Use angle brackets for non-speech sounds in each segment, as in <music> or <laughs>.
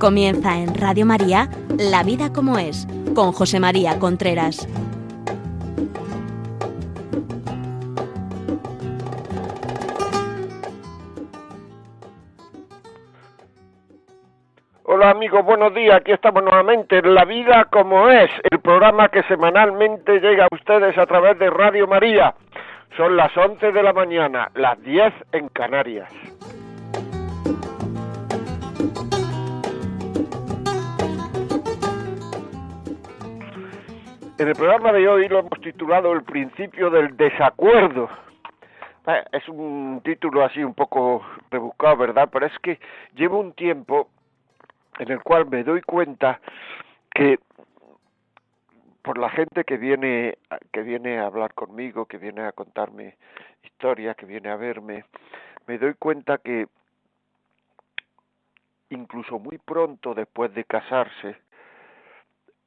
Comienza en Radio María La vida como es, con José María Contreras. Hola amigos, buenos días. Aquí estamos nuevamente en La Vida como es, el programa que semanalmente llega a ustedes a través de Radio María. Son las 11 de la mañana, las 10 en Canarias. En el programa de hoy lo hemos titulado El principio del desacuerdo. Eh, es un título así un poco rebuscado, ¿verdad? Pero es que llevo un tiempo en el cual me doy cuenta que por la gente que viene que viene a hablar conmigo, que viene a contarme historias, que viene a verme, me doy cuenta que incluso muy pronto después de casarse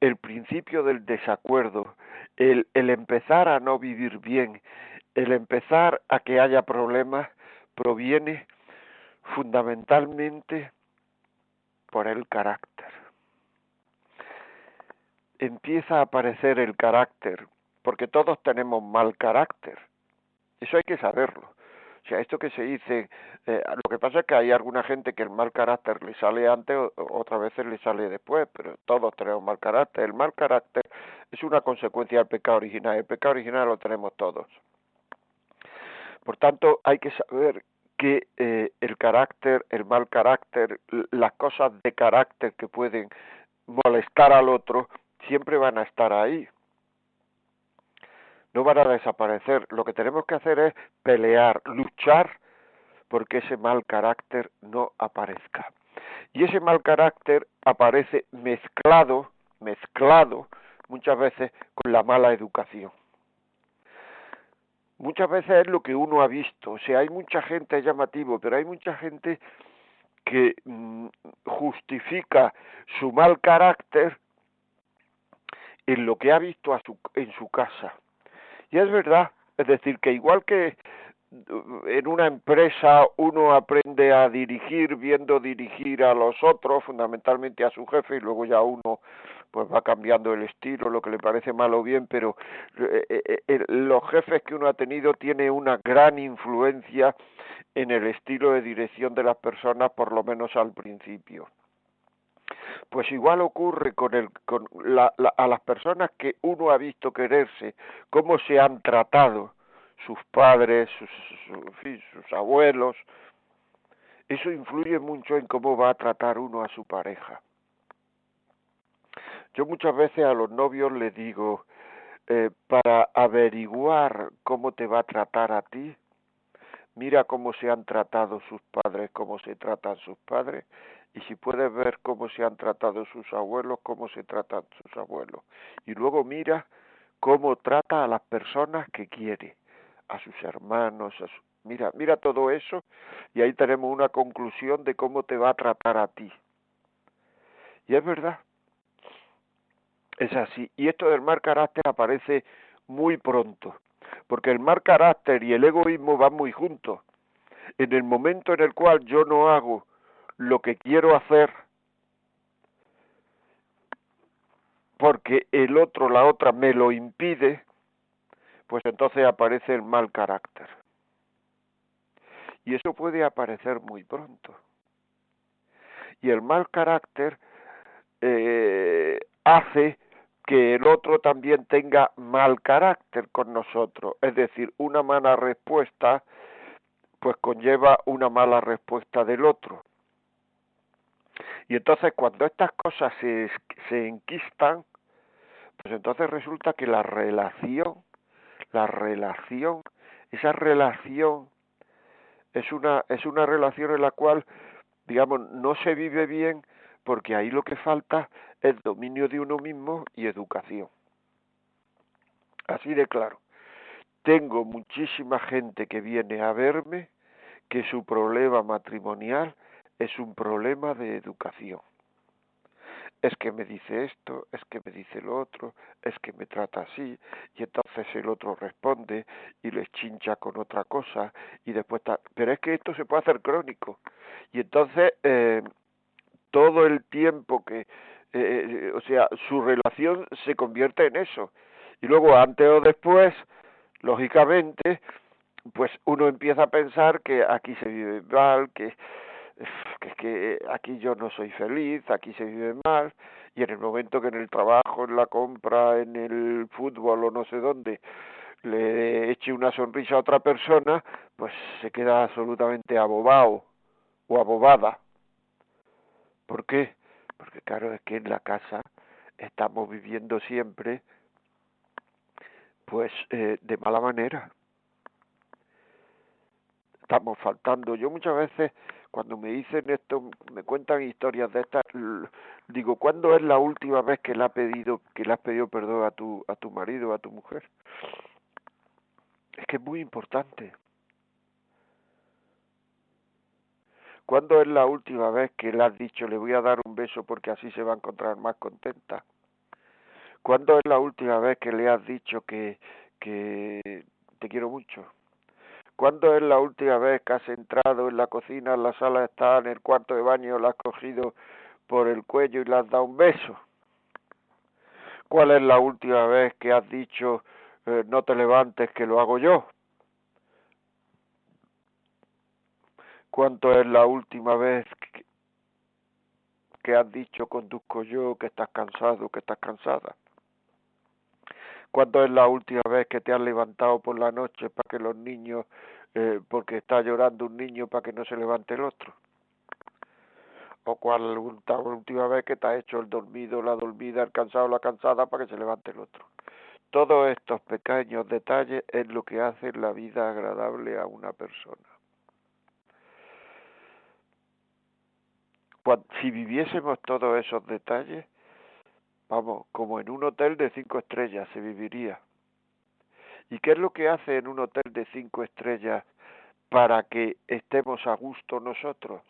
el principio del desacuerdo, el, empezar a no vivir bien, el empezar a que haya problemas, proviene fundamentalmente por el carácter. Empieza a aparecer el carácter, porque todos tenemos mal carácter. Eso hay que saberlo. O sea, esto que se dice, eh, lo que pasa es que hay alguna gente que el mal carácter le sale antes, otras veces le sale después, pero todos tenemos mal carácter. El mal carácter es una consecuencia del pecado original. El pecado original lo tenemos todos. Por tanto, hay que saber que eh, el carácter, el mal carácter, las cosas de carácter que pueden molestar al otro, siempre van a estar ahí no van a desaparecer. Lo que tenemos que hacer es pelear, luchar porque ese mal carácter no aparezca. Y ese mal carácter aparece mezclado, mezclado muchas veces con la mala educación. Muchas veces es lo que uno ha visto, o sea, hay mucha gente, es llamativo, pero hay mucha gente que mm, justifica su mal carácter en lo que ha visto a su, en su casa. Y es verdad, es decir, que igual que en una empresa uno aprende a dirigir viendo dirigir a los otros, fundamentalmente a su jefe, y luego ya uno pues va cambiando el estilo, lo que le parece mal o bien, pero eh, eh, eh, los jefes que uno ha tenido tiene una gran influencia en el estilo de dirección de las personas, por lo menos al principio. Pues igual ocurre con, el, con la, a las personas que uno ha visto quererse, cómo se han tratado sus padres, sus, sus abuelos. Eso influye mucho en cómo va a tratar uno a su pareja. Yo muchas veces a los novios les digo, eh, para averiguar cómo te va a tratar a ti, mira cómo se han tratado sus padres, cómo se tratan sus padres, y si puedes ver cómo se han tratado sus abuelos, cómo se tratan sus abuelos. Y luego mira cómo trata a las personas que quiere, a sus hermanos, a mira, mira todo eso y ahí tenemos una conclusión de cómo te va a tratar a ti. Y es verdad, es así. Y esto del mal carácter aparece muy pronto, porque el mal carácter y el egoísmo van muy juntos. En el momento en el cual yo no hago lo que quiero hacer porque el otro, la otra me lo impide, pues entonces aparece el mal carácter. Y eso puede aparecer muy pronto. Y el mal carácter eh, hace que el otro también tenga mal carácter con nosotros. Es decir, una mala respuesta pues conlleva una mala respuesta del otro. Y entonces cuando estas cosas se, se enquistan, pues entonces resulta que la relación, la relación, esa relación es una, es una relación en la cual, digamos, no se vive bien porque ahí lo que falta es dominio de uno mismo y educación. Así de claro. Tengo muchísima gente que viene a verme que su problema matrimonial es un problema de educación. Es que me dice esto, es que me dice lo otro, es que me trata así, y entonces el otro responde y les chincha con otra cosa, y después está... Pero es que esto se puede hacer crónico. Y entonces, eh, todo el tiempo que, eh, o sea, su relación se convierte en eso. Y luego, antes o después, lógicamente, pues uno empieza a pensar que aquí se vive mal, que, que, que aquí yo no soy feliz, aquí se vive mal, y en el momento que en el trabajo, en la compra, en el fútbol o no sé dónde, le eche una sonrisa a otra persona, pues se queda absolutamente abobado o abobada. ¿Por qué? Porque claro, es que en la casa estamos viviendo siempre pues eh, de mala manera. Estamos faltando. Yo muchas veces cuando me dicen esto, me cuentan historias de estas, digo, ¿cuándo es la última vez que le ha pedido que le has pedido perdón a tu a tu marido, a tu mujer? Es que es muy importante. ¿Cuándo es la última vez que le has dicho le voy a dar un beso porque así se va a encontrar más contenta? ¿Cuándo es la última vez que le has dicho que, que te quiero mucho? ¿Cuándo es la última vez que has entrado en la cocina, en la sala está, en el cuarto de baño, la has cogido por el cuello y le has dado un beso? ¿Cuál es la última vez que has dicho eh, no te levantes que lo hago yo? ¿Cuánto es la última vez que, que has dicho conduzco yo que estás cansado, que estás cansada? ¿Cuándo es la última vez que te has levantado por la noche para que los niños, eh, porque está llorando un niño para que no se levante el otro? ¿O cuál la última vez que te has hecho el dormido, la dormida, el cansado, la cansada para que se levante el otro? Todos estos pequeños detalles es lo que hace la vida agradable a una persona. si viviésemos todos esos detalles, Vamos, como en un hotel de cinco estrellas se viviría. ¿Y qué es lo que hace en un hotel de cinco estrellas para que estemos a gusto nosotros?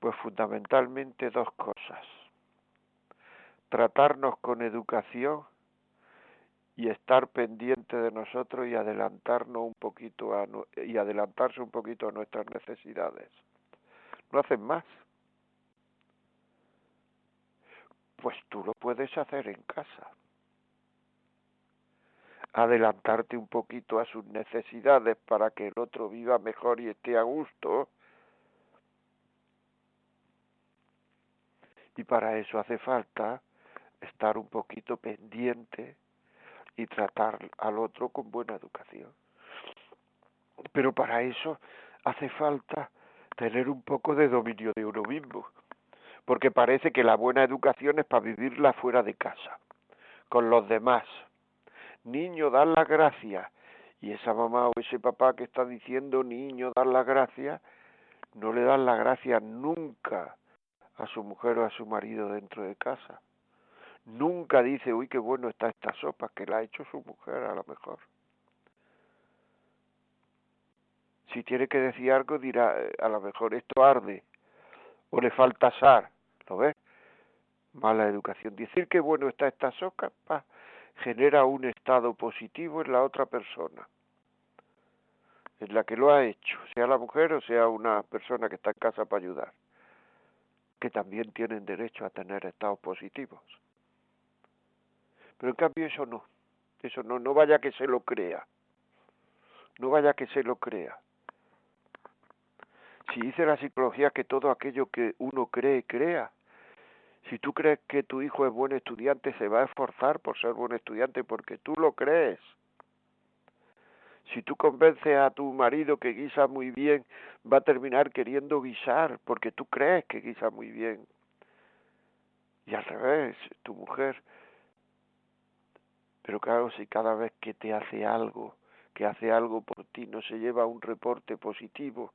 Pues fundamentalmente dos cosas. Tratarnos con educación y estar pendiente de nosotros y adelantarnos un poquito a, y adelantarse un poquito a nuestras necesidades. No hacen más. Pues tú lo puedes hacer en casa. Adelantarte un poquito a sus necesidades para que el otro viva mejor y esté a gusto. Y para eso hace falta estar un poquito pendiente y tratar al otro con buena educación. Pero para eso hace falta tener un poco de dominio de uno mismo porque parece que la buena educación es para vivirla fuera de casa, con los demás. Niño, dar las gracias. Y esa mamá o ese papá que está diciendo niño, dar las gracias, no le dan las gracias nunca a su mujer o a su marido dentro de casa. Nunca dice, uy, qué bueno está esta sopa, que la ha hecho su mujer a lo mejor. Si tiene que decir algo, dirá, eh, a lo mejor esto arde, o le falta sal, ¿Lo ves? Mala educación. Decir que bueno está esta soca genera un estado positivo en la otra persona, en la que lo ha hecho, sea la mujer o sea una persona que está en casa para ayudar, que también tienen derecho a tener estados positivos. Pero en cambio eso no, eso no, no vaya que se lo crea, no vaya que se lo crea. Si dice la psicología que todo aquello que uno cree, crea, si tú crees que tu hijo es buen estudiante, se va a esforzar por ser buen estudiante porque tú lo crees. Si tú convences a tu marido que guisa muy bien, va a terminar queriendo guisar porque tú crees que guisa muy bien. Y al revés, tu mujer. Pero claro, si cada vez que te hace algo, que hace algo por ti, no se lleva un reporte positivo,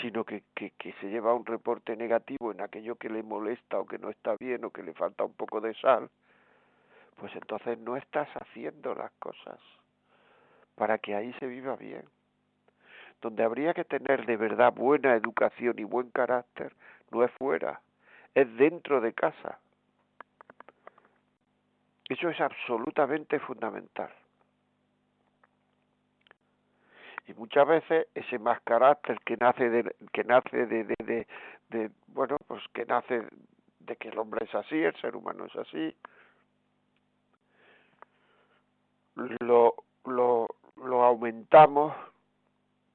sino que, que, que se lleva un reporte negativo en aquello que le molesta o que no está bien o que le falta un poco de sal, pues entonces no estás haciendo las cosas para que ahí se viva bien. Donde habría que tener de verdad buena educación y buen carácter no es fuera, es dentro de casa. Eso es absolutamente fundamental. Y muchas veces ese más carácter que nace de, que nace de, de, de, bueno pues que nace de que el hombre es así el ser humano es así. Lo lo lo aumentamos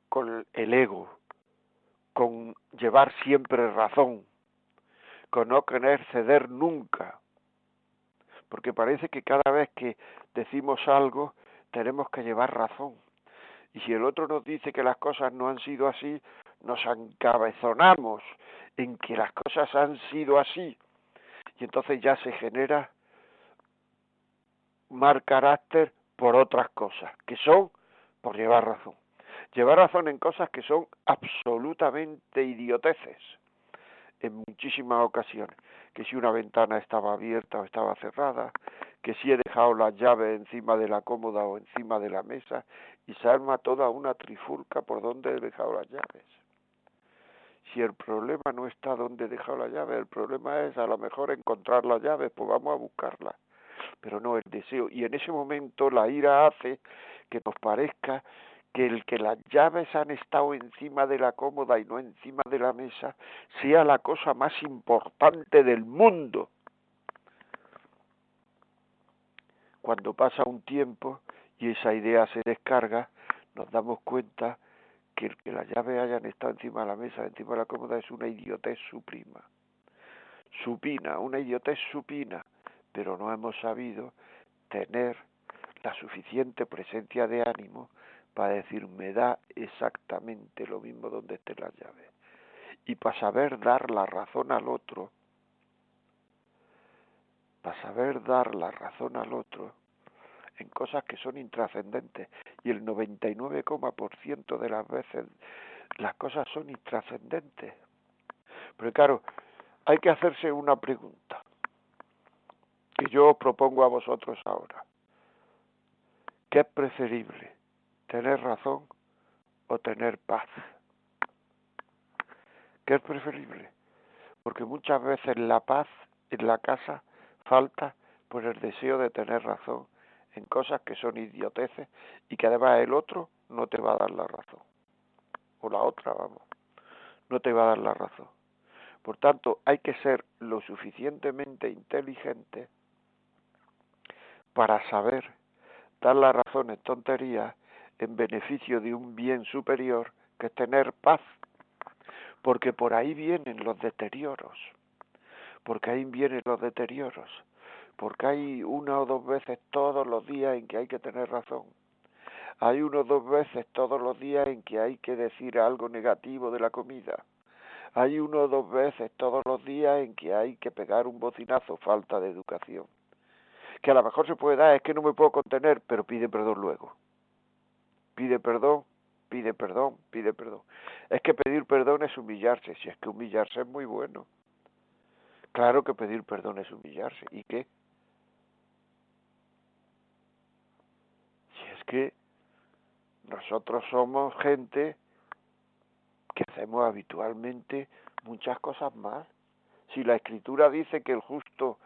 con el ego con llevar siempre razón con no querer ceder nunca. Porque parece que cada vez que decimos algo tenemos que llevar razón y si el otro nos dice que las cosas no han sido así, nos encabezonamos en que las cosas han sido así. Y entonces ya se genera mal carácter por otras cosas, que son por llevar razón. Llevar razón en cosas que son absolutamente idioteces en muchísimas ocasiones. Que si una ventana estaba abierta o estaba cerrada, que si he dejado la llave encima de la cómoda o encima de la mesa y se arma toda una trifulca por donde he dejado las llaves. Si el problema no está donde he dejado la llave, el problema es a lo mejor encontrar las llaves, pues vamos a buscarla. Pero no el deseo. Y en ese momento la ira hace que nos parezca que el que las llaves han estado encima de la cómoda y no encima de la mesa sea la cosa más importante del mundo. Cuando pasa un tiempo y esa idea se descarga, nos damos cuenta que el que las llaves hayan estado encima de la mesa, encima de la cómoda, es una idiotez suprima. Supina, una idiotez supina, pero no hemos sabido tener la suficiente presencia de ánimo para decir me da exactamente lo mismo donde estén las llaves. Y para saber dar la razón al otro, para saber dar la razón al otro cosas que son intrascendentes y el 99,% de las veces las cosas son intrascendentes. Pero claro, hay que hacerse una pregunta que yo os propongo a vosotros ahora. ¿Qué es preferible? ¿Tener razón o tener paz? ¿Qué es preferible? Porque muchas veces la paz en la casa falta por el deseo de tener razón en cosas que son idioteces y que además el otro no te va a dar la razón. O la otra, vamos, no te va a dar la razón. Por tanto, hay que ser lo suficientemente inteligente para saber dar la razón en tonterías en beneficio de un bien superior que es tener paz. Porque por ahí vienen los deterioros. Porque ahí vienen los deterioros porque hay una o dos veces todos los días en que hay que tener razón. Hay una o dos veces todos los días en que hay que decir algo negativo de la comida. Hay una o dos veces todos los días en que hay que pegar un bocinazo, falta de educación. Que a lo mejor se puede dar, es que no me puedo contener, pero pide perdón luego. Pide perdón, pide perdón, pide perdón. Es que pedir perdón es humillarse, si es que humillarse es muy bueno. Claro que pedir perdón es humillarse. ¿Y qué? Que nosotros somos gente que hacemos habitualmente muchas cosas más. Si la escritura dice que el justo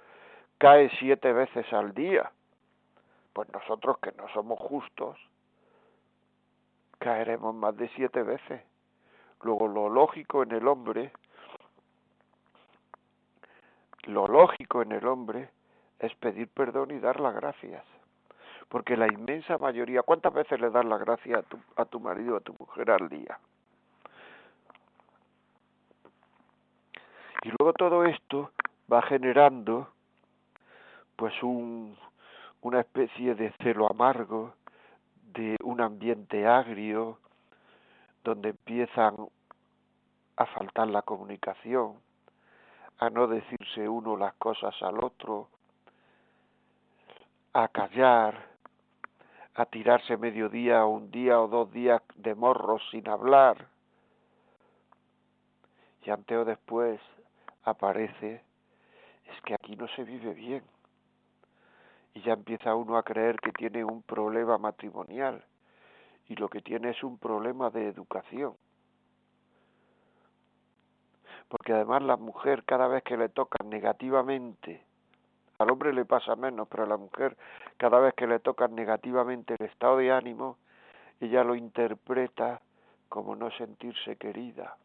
cae siete veces al día, pues nosotros que no somos justos, caeremos más de siete veces. Luego lo lógico en el hombre, lo lógico en el hombre es pedir perdón y dar las gracias porque la inmensa mayoría, ¿cuántas veces le das la gracia a tu, a tu marido o a tu mujer al día? Y luego todo esto va generando pues un, una especie de celo amargo, de un ambiente agrio, donde empiezan a faltar la comunicación, a no decirse uno las cosas al otro, a callar, a tirarse mediodía o un día o dos días de morros sin hablar. Y ante o después aparece, es que aquí no se vive bien. Y ya empieza uno a creer que tiene un problema matrimonial y lo que tiene es un problema de educación. Porque además la mujer cada vez que le toca negativamente al hombre le pasa menos, pero a la mujer cada vez que le tocan negativamente el estado de ánimo, ella lo interpreta como no sentirse querida.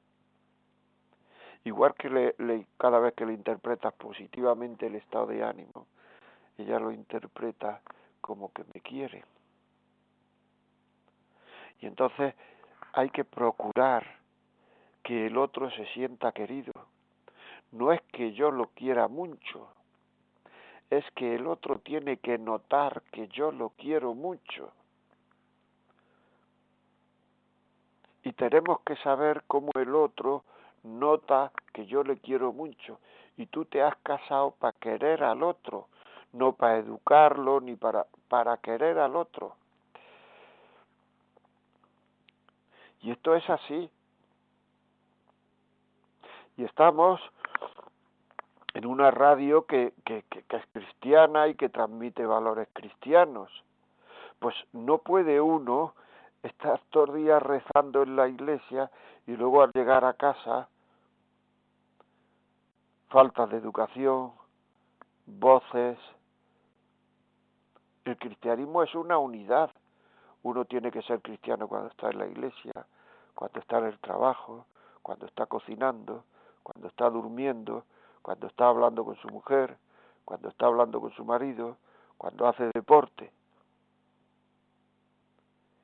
Igual que le, cada vez que le interpretas positivamente el estado de ánimo, ella lo interpreta como que me quiere. Y entonces hay que procurar que el otro se sienta querido. No es que yo lo quiera mucho, es que el otro tiene que notar que yo lo quiero mucho. Y tenemos que saber cómo el otro nota que yo le quiero mucho. Y tú te has casado para querer al otro, no para educarlo ni para, para querer al otro. Y esto es así. Y estamos en una radio que, que, es cristiana y que transmite valores cristianos. Pues no puede uno estar todos días rezando en la iglesia y luego al llegar a casa falta de educación, voces. El cristianismo es una unidad. Uno tiene que ser cristiano cuando está en la iglesia, cuando está en el trabajo, cuando está cocinando, cuando está durmiendo, cuando está hablando con su mujer, cuando está hablando con su marido, cuando hace deporte.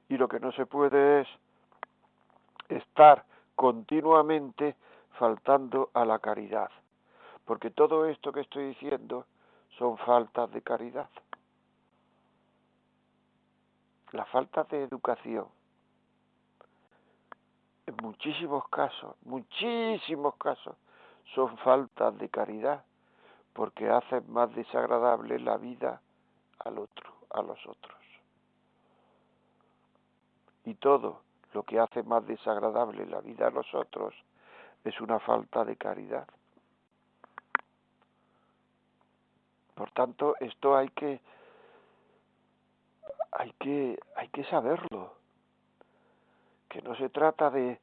Y lo que no se puede es estar continuamente faltando a la caridad, porque todo esto que estoy diciendo son faltas de caridad. La falta de educación, en muchísimos casos, muchísimos casos, son faltas de caridad, porque hacen más desagradable la vida al otro, a los otros. Y todo lo que hace más desagradable la vida a los otros es una falta de caridad. Por tanto, esto hay que hay que hay que saberlo. Que no se trata de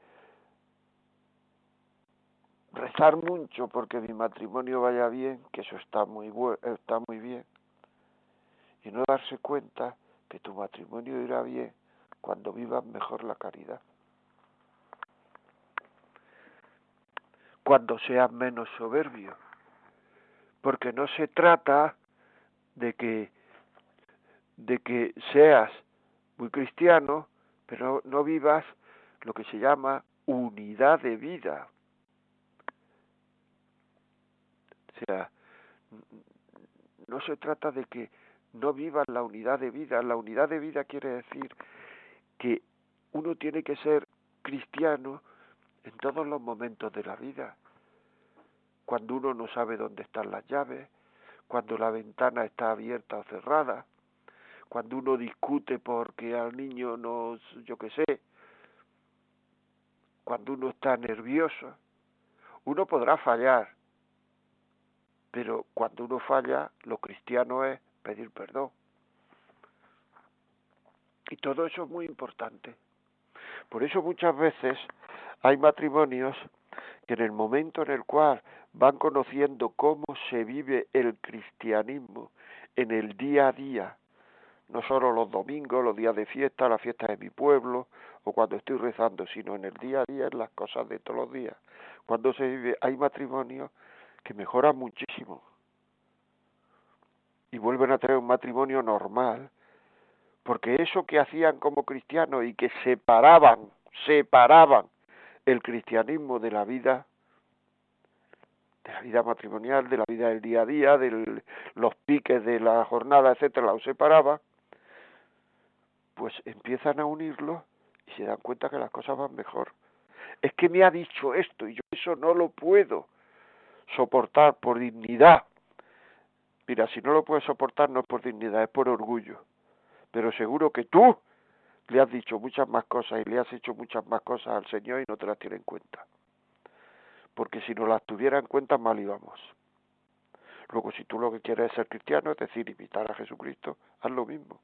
rezar mucho porque mi matrimonio vaya bien, que eso está muy está muy bien. Y no darse cuenta que tu matrimonio irá bien cuando vivas mejor la caridad. Cuando seas menos soberbio. Porque no se trata de que de que seas muy cristiano, pero no vivas lo que se llama unidad de vida. O sea, no se trata de que no vivas la unidad de vida. La unidad de vida quiere decir que uno tiene que ser cristiano en todos los momentos de la vida. Cuando uno no sabe dónde están las llaves, cuando la ventana está abierta o cerrada, cuando uno discute porque al niño no, yo qué sé, cuando uno está nervioso, uno podrá fallar, pero cuando uno falla, lo cristiano es pedir perdón. Y todo eso es muy importante. Por eso muchas veces hay matrimonios que en el momento en el cual van conociendo cómo se vive el cristianismo en el día a día, no solo los domingos, los días de fiesta, la fiesta de mi pueblo, o cuando estoy rezando, sino en el día a día, en las cosas de todos los días. Cuando se vive, hay matrimonios que mejoran muchísimo y vuelven a tener un matrimonio normal, porque eso que hacían como cristianos y que separaban, separaban el cristianismo de la vida de la vida matrimonial, de la vida del día a día, de los piques de la jornada, etcétera, los separaba, pues empiezan a unirlo y se dan cuenta que las cosas van mejor. Es que me ha dicho esto y yo eso no lo puedo soportar por dignidad. Mira, si no lo puedes soportar no es por dignidad, es por orgullo pero seguro que tú le has dicho muchas más cosas y le has hecho muchas más cosas al Señor y no te las tiene en cuenta. Porque si no las tuviera en cuenta, mal íbamos. Luego, si tú lo que quieres es ser cristiano, es decir, imitar a Jesucristo, haz lo mismo.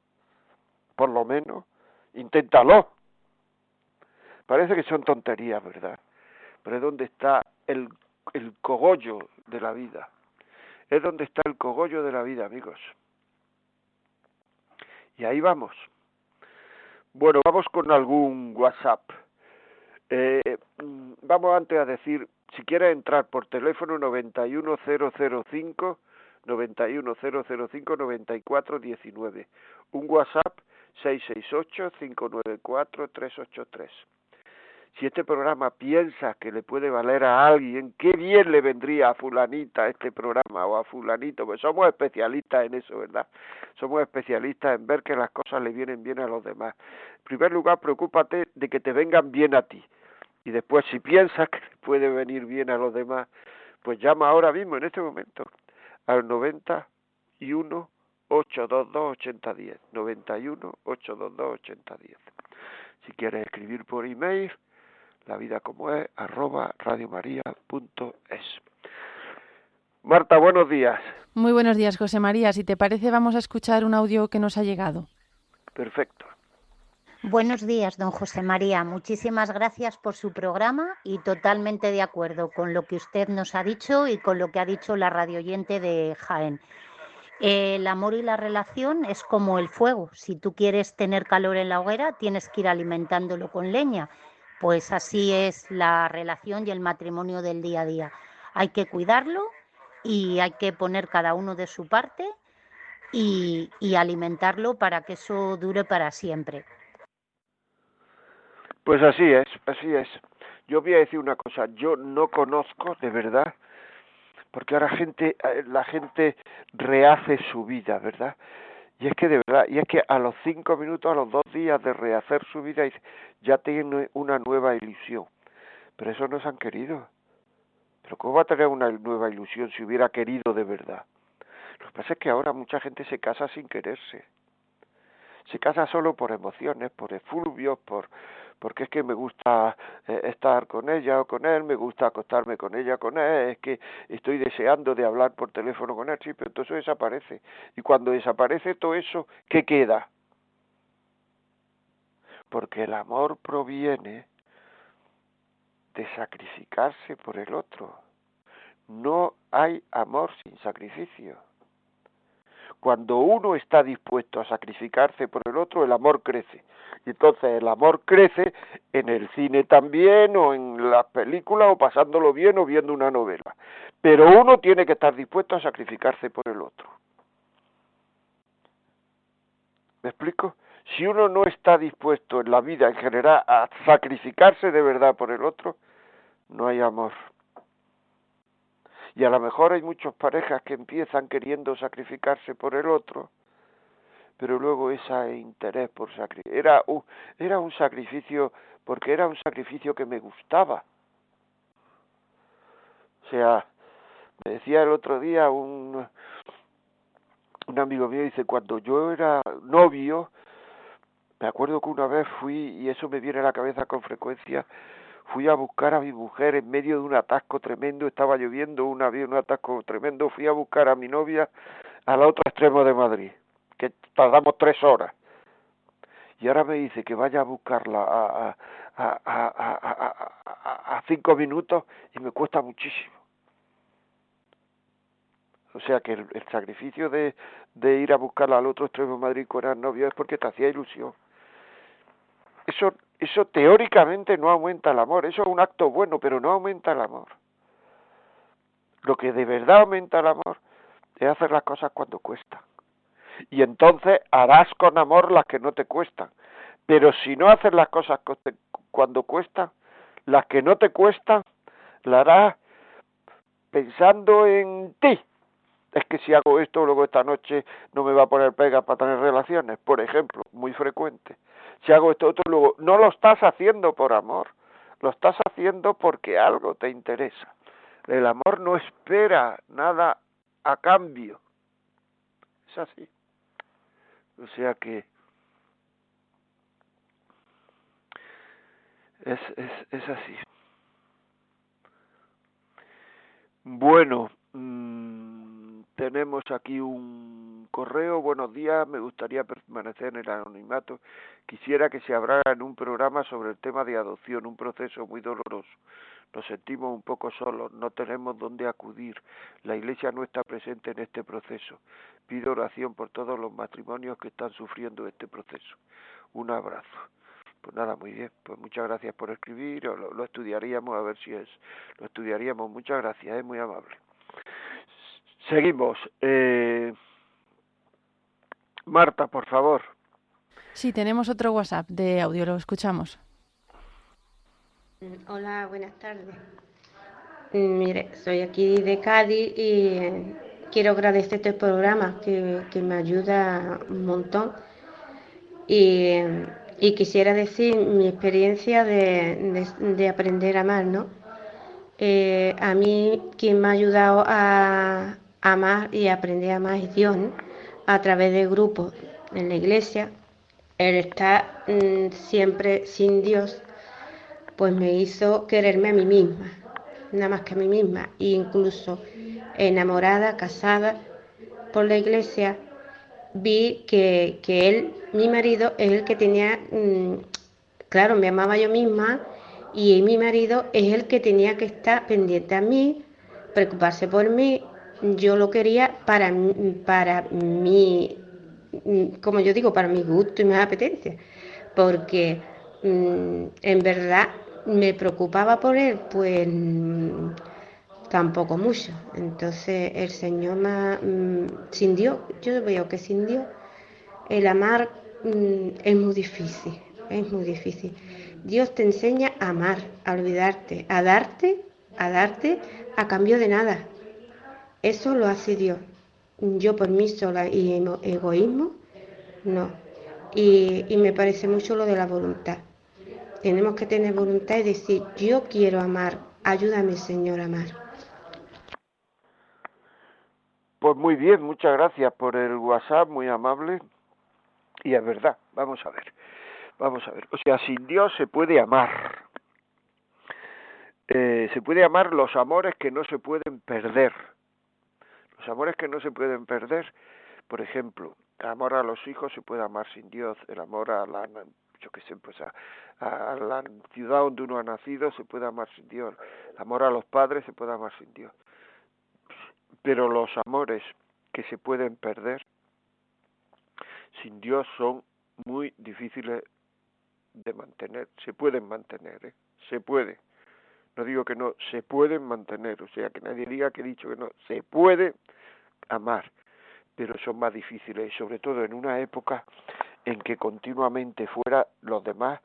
Por lo menos, inténtalo. Parece que son tonterías, ¿verdad? Pero es donde está el, el cogollo de la vida. Es donde está el cogollo de la vida, amigos. Y ahí vamos. Bueno, vamos con algún WhatsApp. Eh, mm, vamos antes a decir, si quieres entrar por teléfono 91005 91005 9419, un WhatsApp 668 594 383 si este programa piensa que le puede valer a alguien, qué bien le vendría a fulanita este programa o a fulanito, pues somos especialistas en eso, ¿verdad? Somos especialistas en ver que las cosas le vienen bien a los demás. En primer lugar, preocúpate de que te vengan bien a ti. Y después, si piensas que puede venir bien a los demás, pues llama ahora mismo, en este momento, al 91 822 8010. 91 822 8010. Si quieres escribir por email, la vida como es, arroba radiomaria.es. Marta, buenos días. Muy buenos días, José María. Si te parece, vamos a escuchar un audio que nos ha llegado. Perfecto. Buenos días, don José María. Muchísimas gracias por su programa y totalmente de acuerdo con lo que usted nos ha dicho y con lo que ha dicho la radioyente de Jaén. El amor y la relación es como el fuego. Si tú quieres tener calor en la hoguera, tienes que ir alimentándolo con leña pues así es la relación y el matrimonio del día a día. Hay que cuidarlo y hay que poner cada uno de su parte y, alimentarlo para que eso dure para siempre. Pues así es, así es. Yo voy a decir una cosa, yo no conozco de verdad, porque ahora gente, eh, la gente rehace su vida, ¿verdad? Y es que de verdad, y es que a los cinco minutos, a los dos días de rehacer su vida, ya tiene una nueva ilusión. Pero eso no se han querido. Pero ¿cómo va a tener una nueva ilusión si hubiera querido de verdad? Lo que pasa es que ahora mucha gente se casa sin quererse. Se casa solo por emociones, por efluvios, por, porque es que me gusta eh, estar con ella o con él, me gusta acostarme con ella o con él, es que estoy deseando de hablar por teléfono con él, sí, pero todo eso desaparece. Y cuando desaparece todo eso, ¿qué queda? Porque el amor proviene de sacrificarse por el otro. No hay amor sin sacrificio. Cuando uno está dispuesto a sacrificarse por el otro, el amor crece. Y entonces el amor crece en el cine también, o en las películas, o pasándolo bien, o viendo una novela. Pero uno tiene que estar dispuesto a sacrificarse por el otro. ¿Me explico? Si uno no está dispuesto en la vida en general a sacrificarse de verdad por el otro, no hay amor. Y a lo mejor hay muchas parejas que empiezan queriendo sacrificarse por el otro, pero luego ese interés por sacrificar era era un sacrificio porque era un sacrificio que me gustaba. O sea, me decía el otro día un, un amigo mío, dice, cuando yo era novio, me acuerdo que una vez fui, y eso me viene a la cabeza con frecuencia, fui a buscar a mi mujer en medio de un atasco tremendo, estaba lloviendo, un un atasco tremendo, fui a buscar a mi novia al otro extremo de Madrid, que tardamos tres horas. Y ahora me dice que vaya a buscarla a, a, a, a cinco minutos y me cuesta muchísimo. O sea que el, sacrificio de, de, ir a buscarla al otro extremo de Madrid con el novio es porque te hacía ilusión. Eso eso teóricamente no aumenta el amor, eso es un acto bueno, pero no aumenta el amor. Lo que de verdad aumenta el amor es hacer las cosas cuando cuestan. Y entonces harás con amor las que no te cuestan. Pero si no haces las cosas cuando cuestan, las que no te cuestan, las harás pensando en ti. Es que si hago esto, luego esta noche no me va a poner pega para tener relaciones, por ejemplo, muy frecuente si hago esto otro, luego no lo estás haciendo por amor, lo estás haciendo porque algo te interesa. El amor no espera nada a cambio. Es así. O sea que es, es, es así. Bueno, mmm, tenemos aquí un correo, buenos días, me gustaría permanecer en el anonimato. Quisiera que se hablara en un programa sobre el tema de adopción, un proceso muy doloroso. nos sentimos un poco solos, no tenemos dónde acudir, la Iglesia no está presente en este proceso. Pido oración por todos los matrimonios que están sufriendo este proceso. Un abrazo. Pues nada, muy bien. Pues muchas gracias por escribir. Lo, estudiaríamos a ver si es. Lo estudiaríamos. Muchas gracias, es muy amable. Seguimos. Eh... Marta, por favor. Sí, tenemos otro WhatsApp de audio, lo escuchamos. Hola, buenas tardes. Mire, soy aquí de Cádiz y quiero agradecer este programa que, me ayuda un montón. Y, quisiera decir mi experiencia de, aprender a amar, ¿no? Eh, a mí quien me ha ayudado a, amar y aprender a amar es Dios, A través de grupos en la iglesia. El estar mm, siempre sin Dios pues me hizo quererme a mí misma, nada más que a mí misma, e incluso enamorada, casada por la iglesia, vi que, él, mi marido, es el que tenía, mm, claro, me amaba yo misma y mi marido es el que tenía que estar pendiente a mí, preocuparse por mí. Yo lo quería para, para mí, como yo digo, para mi gusto y mi apetencia, porque mm, en verdad me preocupaba por él, pues tampoco mucho. Entonces el Señor me, mm, sin Dios, yo veo que sin Dios el amar mm, es muy difícil, es muy difícil. Dios te enseña a amar, a olvidarte, a darte, a darte a cambio de nada. Eso lo hace Dios. Yo por mí sola y egoísmo, no. Y, me parece mucho lo de la voluntad. Tenemos que tener voluntad y decir, yo quiero amar, ayúdame Señor amar. Pues muy bien, muchas gracias por el WhatsApp, muy amable. Y es verdad, vamos a ver, vamos a ver. O sea, sin Dios se puede amar. Eh, se puede amar los amores que no se pueden perder. Los amores que no se pueden perder, por ejemplo, el amor a los hijos se puede amar sin Dios, el amor a la yo que sé, pues ciudad donde uno ha nacido se puede amar sin Dios, el amor a los padres se puede amar sin Dios. Pero los amores que se pueden perder sin Dios son muy difíciles de mantener, se pueden mantener, ¿eh? se puede. No digo que no, se pueden mantener, o sea, que nadie diga que he dicho que no, se puede amar, pero son más difíciles sobre todo en una época en que continuamente fuera los demás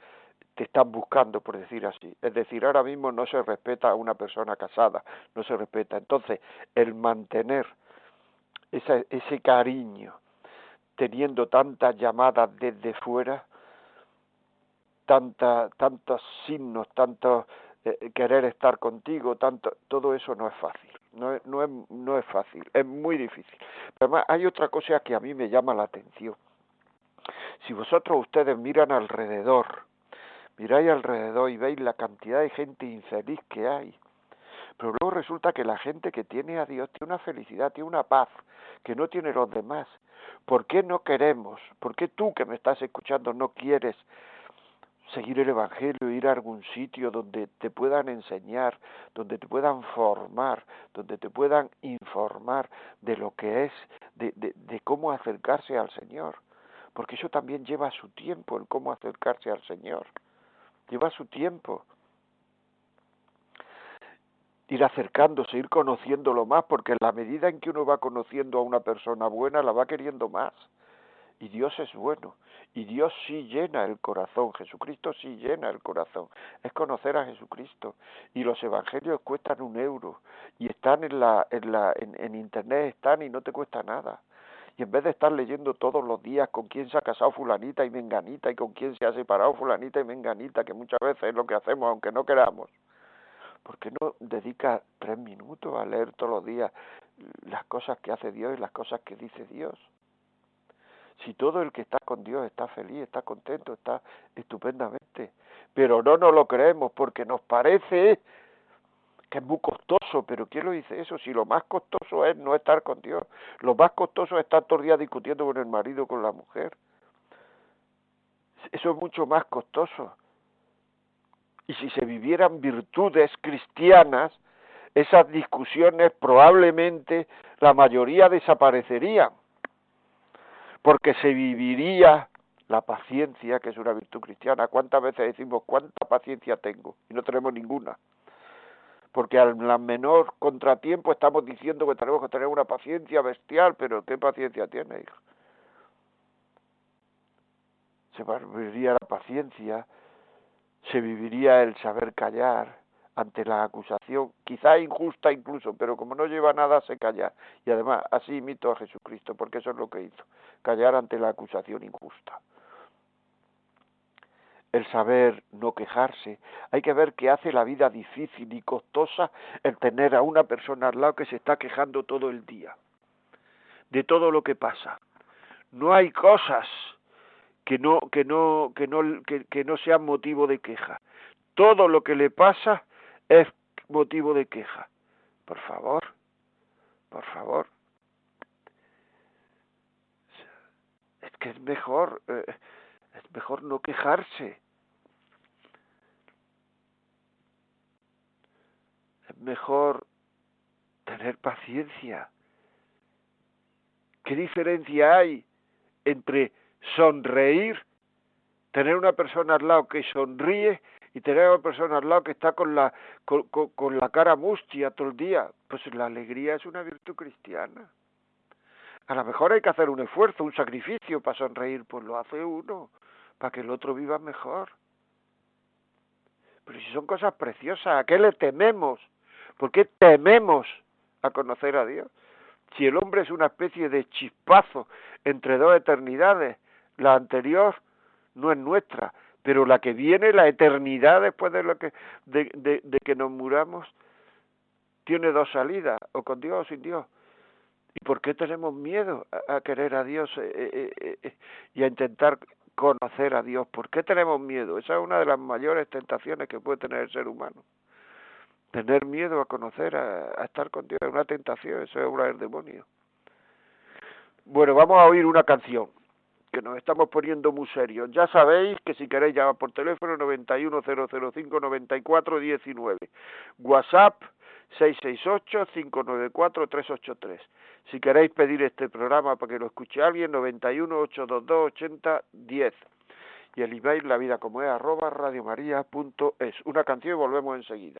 te están buscando, por decir así. Es decir, ahora mismo no se respeta a una persona casada, no se respeta. Entonces, el mantener ese, ese cariño, teniendo tantas llamadas desde fuera, tanta, tantos signos, tanto eh, querer estar contigo, tanto, todo eso no es fácil. No es, no, es, no es fácil, es muy difícil. Pero además, hay otra cosa que a mí me llama la atención. Si vosotros ustedes miran alrededor, miráis alrededor y veis la cantidad de gente infeliz que hay, pero luego resulta que la gente que tiene a Dios tiene una felicidad, tiene una paz que no tiene los demás. ¿Por qué no queremos? ¿Por qué tú que me estás escuchando no quieres seguir el Evangelio, ir a algún sitio donde te puedan enseñar, donde te puedan formar, donde te puedan informar de lo que es, de, de, de cómo acercarse al Señor? porque eso también lleva su tiempo, el cómo acercarse al Señor. Lleva su tiempo. Ir acercándose, ir conociéndolo más, porque en la medida en que uno va conociendo a una persona buena, la va queriendo más. Y Dios es bueno. Y Dios sí llena el corazón. Jesucristo sí llena el corazón. Es conocer a Jesucristo. Y los evangelios cuestan un euro. Y están en, la, en, la, en internet, están y no te cuesta nada y en vez de estar leyendo todos los días con quién se ha casado fulanita y menganita y con quién se ha separado fulanita y menganita, que muchas veces es lo que hacemos aunque no queramos, ¿por qué no dedica tres minutos a leer todos los días las cosas que hace Dios y las cosas que dice Dios? Si todo el que está con Dios está feliz, está contento, está estupendamente, pero no nos lo creemos porque nos parece que es muy costoso, pero ¿quién lo dice eso? Si lo más costoso es no estar con Dios, lo más costoso es estar todo el día discutiendo con el marido, con la mujer. Eso es mucho más costoso. Y si se vivieran virtudes cristianas, esas discusiones probablemente la mayoría desaparecerían, porque se viviría la paciencia, que es una virtud cristiana. ¿Cuántas veces decimos cuánta paciencia tengo? Y no tenemos ninguna. Porque al menor contratiempo estamos diciendo que tenemos que tener una paciencia bestial, pero ¿qué paciencia tiene, hijo? Se viviría la paciencia, se viviría el saber callar ante la acusación, quizá injusta incluso, pero como no lleva nada, se calla. Y además, así imito a Jesucristo, porque eso es lo que hizo, callar ante la acusación injusta el saber no quejarse. Hay que ver que hace la vida difícil y costosa el tener a una persona al lado que se está quejando todo el día de todo lo que pasa. No hay cosas que no que no que no que, que no sean motivo de queja. Todo lo que le pasa es motivo de queja. Por favor, por favor. Es que es mejor eh, es mejor no quejarse. Es mejor tener paciencia. ¿Qué diferencia hay entre sonreír, tener una persona al lado que sonríe y tener una persona al lado que está con la, con, con la cara mustia todo el día? Pues la alegría es una virtud cristiana. A lo mejor hay que hacer un esfuerzo, un sacrificio para sonreír, pues lo hace uno para que el otro viva mejor. Pero si son cosas preciosas, ¿a qué le tememos? ¿Por qué tememos a conocer a Dios? Si el hombre es una especie de chispazo entre dos eternidades, la anterior no es nuestra, pero la que viene, la eternidad después de, lo que, de, que nos muramos, tiene dos salidas, o con Dios o sin Dios. ¿Y por qué tenemos miedo a, querer a Dios eh, eh, eh, y a intentar conocer a Dios. ¿Por qué tenemos miedo? Esa es una de las mayores tentaciones que puede tener el ser humano. Tener miedo a conocer, a, estar con Dios, es una tentación, eso es obra del demonio. Bueno, vamos a oír una canción, que nos estamos poniendo muy serios. Ya sabéis que si queréis llamar por teléfono 910059419. WhatsApp 668-594-383. Si queréis pedir este programa para que lo escuche alguien, 91-822-8010. Y el email la vida como es arroba radiomaria.es. Una canción y volvemos enseguida.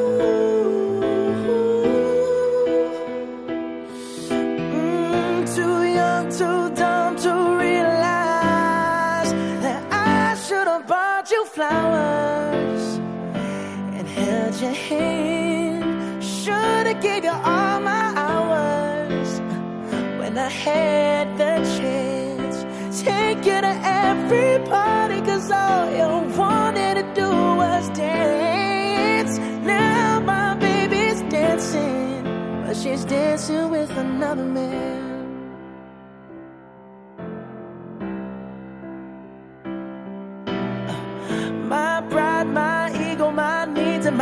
Flowers and held your hand. Should've gave you all my hours when I had the chance. Take you to every party, cause all you wanted to do was dance. Now my baby's dancing, but she's dancing with another man.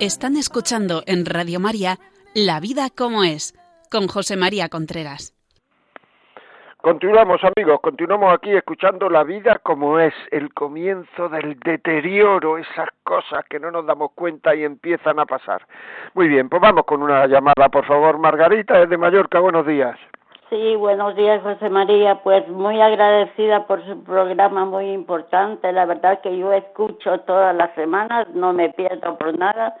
Están escuchando en Radio María La vida como es, con José María Contreras. Continuamos amigos, continuamos aquí escuchando la vida como es, el comienzo del deterioro, esas cosas que no nos damos cuenta y empiezan a pasar. Muy bien, pues vamos con una llamada, por favor. Margarita, desde Mallorca, buenos días. Sí, buenos días, José María. Pues muy agradecida por su programa muy importante. La verdad que yo escucho todas las semanas, no me pierdo por nada.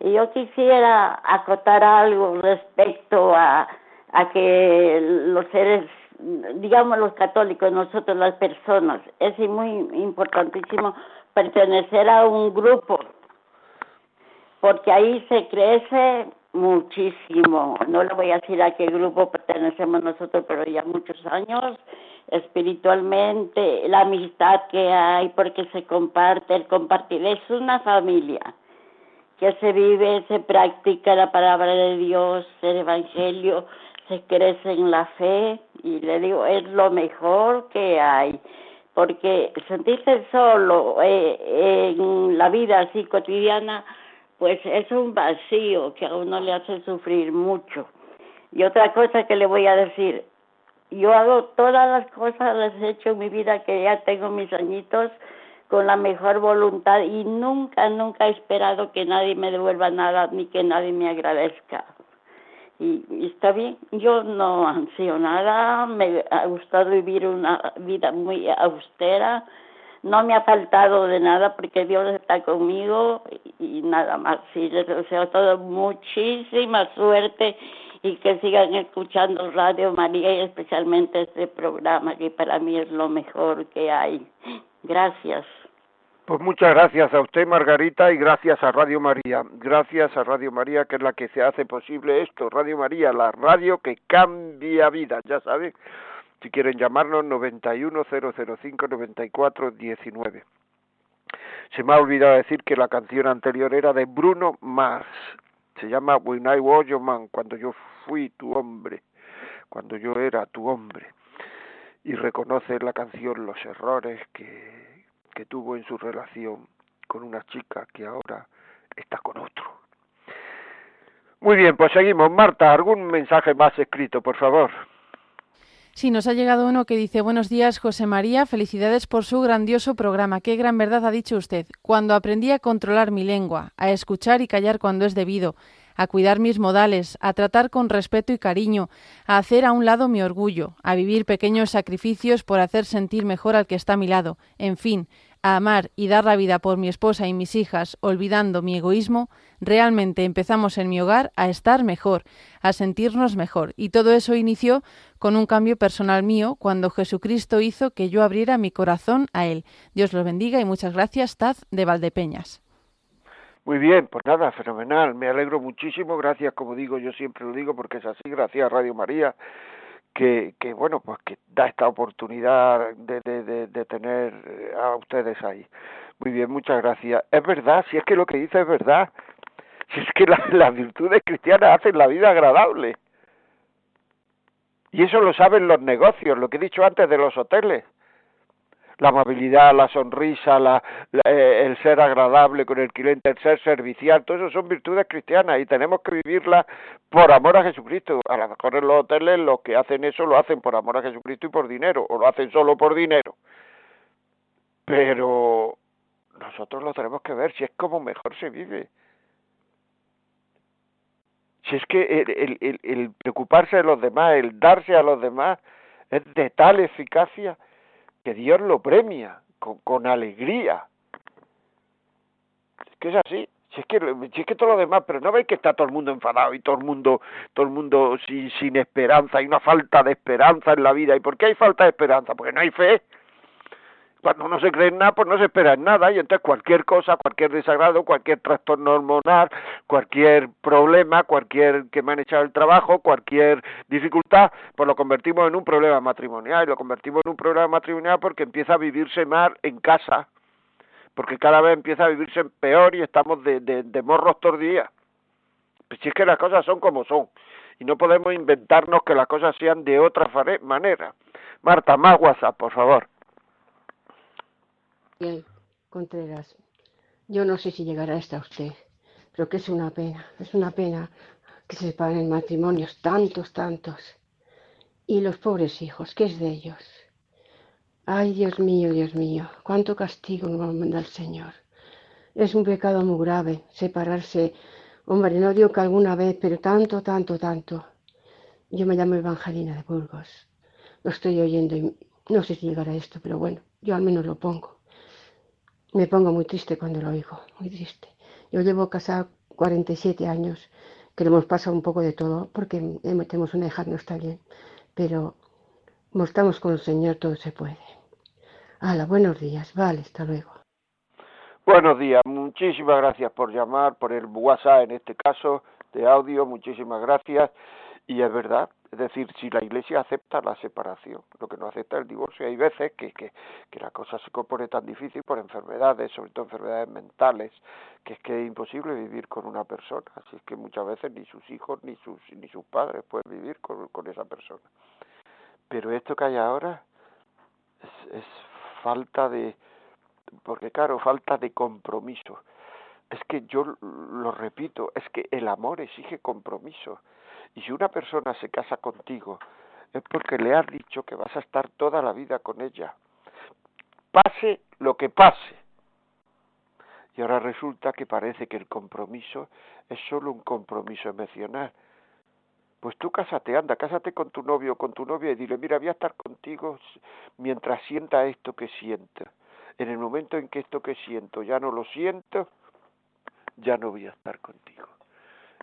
Y yo quisiera acotar algo respecto a, a que los seres, digamos los católicos, nosotros las personas, es muy importantísimo pertenecer a un grupo, porque ahí se crece muchísimo. No le voy a decir a qué grupo pertenecemos nosotros, pero ya muchos años, espiritualmente, la amistad que hay, porque se comparte, el compartir, es una familia que se vive, se practica la palabra de Dios, el Evangelio, se crece en la fe y le digo, es lo mejor que hay, porque sentirse solo eh, en la vida así cotidiana, pues es un vacío que a uno le hace sufrir mucho. Y otra cosa que le voy a decir, yo hago todas las cosas, las he hecho en mi vida que ya tengo mis añitos, con la mejor voluntad y nunca, nunca he esperado que nadie me devuelva nada ni que nadie me agradezca. Y, está bien, yo no ansío nada, me ha gustado vivir una vida muy austera, no me ha faltado de nada porque Dios está conmigo y, nada más. Sí, les deseo todo muchísima suerte y que sigan escuchando Radio María y especialmente este programa que para mí es lo mejor que hay. Gracias. Pues muchas gracias a usted, Margarita, y gracias a Radio María. Gracias a Radio María, que es la que se hace posible esto. Radio María, la radio que cambia vidas, ya saben. Si quieren llamarnos, 910059419. Se me ha olvidado decir que la canción anterior era de Bruno Mars. Se llama When I Was Your Man, cuando yo fui tu hombre, cuando yo era tu hombre. Y reconoce la canción los errores que, que tuvo en su relación con una chica que ahora está con otro. Muy bien, pues seguimos. Marta, algún mensaje más escrito, por favor. Sí, nos ha llegado uno que dice, buenos días José María, felicidades por su grandioso programa. Qué gran verdad ha dicho usted. Cuando aprendí a controlar mi lengua, a escuchar y callar cuando es debido, a cuidar mis modales, a tratar con respeto y cariño, a hacer a un lado mi orgullo, a vivir pequeños sacrificios por hacer sentir mejor al que está a mi lado, en fin, a amar y dar la vida por mi esposa y mis hijas, olvidando mi egoísmo, realmente empezamos en mi hogar a estar mejor, a sentirnos mejor. Y todo eso inició con un cambio personal mío cuando Jesucristo hizo que yo abriera mi corazón a Él. Dios los bendiga y muchas gracias, Taz de Valdepeñas. Muy bien, pues nada, fenomenal. Me alegro muchísimo. Gracias, como digo, yo siempre lo digo porque es así. Gracias a Radio María que, que bueno, pues que da esta oportunidad de, de, de, tener a ustedes ahí. Muy bien, muchas gracias. Es verdad, si es que lo que dice es verdad. Si es que la, las virtudes cristianas hacen la vida agradable. Y eso lo saben los negocios, lo que he dicho antes de los hoteles. La amabilidad, la sonrisa, la, la, eh, el ser agradable con el cliente, el ser servicial, todo eso son virtudes cristianas y tenemos que vivirlas por amor a Jesucristo. A lo mejor en los hoteles los que hacen eso lo hacen por amor a Jesucristo y por dinero, o lo hacen solo por dinero. Pero nosotros lo tenemos que ver si es como mejor se vive. Si es que el, el, el, el, preocuparse de los demás, el darse a los demás, es de tal eficacia que Dios lo premia con, con alegría. Es que es así. Si es que, si es que todo lo demás, pero no veis que está todo el mundo enfadado y todo el mundo, todo el mundo sin, sin esperanza, hay una falta de esperanza en la vida. ¿Y por qué hay falta de esperanza? Porque no hay fe. Cuando no se cree en nada, pues no se espera en nada, y entonces cualquier cosa, cualquier desagrado, cualquier trastorno hormonal, cualquier problema, cualquier que me han echado el trabajo, cualquier dificultad, pues lo convertimos en un problema matrimonial, y lo convertimos en un problema matrimonial porque empieza a vivirse mal en casa, porque cada vez empieza a vivirse peor y estamos de, de, de morros todos los días. Pues si es que las cosas son como son, y no podemos inventarnos que las cosas sean de otra manera. Marta, más WhatsApp, por favor. Contreras, yo no sé si llegará hasta usted, pero que es una pena, es una pena que se separen matrimonios tantos, tantos. Y los pobres hijos, ¿qué es de ellos? Ay, Dios mío, Dios mío, cuánto castigo nos va a mandar el Señor. Es un pecado muy grave separarse. Hombre, no digo que alguna vez, pero tanto, tanto, tanto. Yo me llamo Evangelina de Burgos. Lo estoy oyendo y no sé si llegará esto, pero bueno, yo al menos lo pongo. Me pongo muy triste cuando lo oigo, muy triste. Yo llevo casada 47 años, que le hemos pasado un poco de todo, porque tenemos una hija no está bien, pero como estamos con el Señor, todo se puede. Hala, buenos días, vale, hasta luego. Buenos días, muchísimas gracias por llamar, por el WhatsApp en este caso de audio, muchísimas gracias. Y es verdad, es decir, si la Iglesia acepta la separación, lo que no acepta el divorcio, hay veces que, que, que la cosa se compone tan difícil por enfermedades, sobre todo enfermedades mentales, que es que es imposible vivir con una persona. Así es que muchas veces ni sus hijos ni sus, ni sus padres pueden vivir con, con esa persona. Pero esto que hay ahora es, es falta de, porque claro, falta de compromiso. Es que yo lo repito, es que el amor exige compromiso y si una persona se casa contigo, es porque le has dicho que vas a estar toda la vida con ella. Pase lo que pase. Y ahora resulta que parece que el compromiso es solo un compromiso emocional. Pues tú cásate, anda, cásate con tu novio o con tu novia y dile, mira, voy a estar contigo mientras sienta esto que siento. En el momento en que esto que siento ya no lo siento, ya no voy a estar contigo.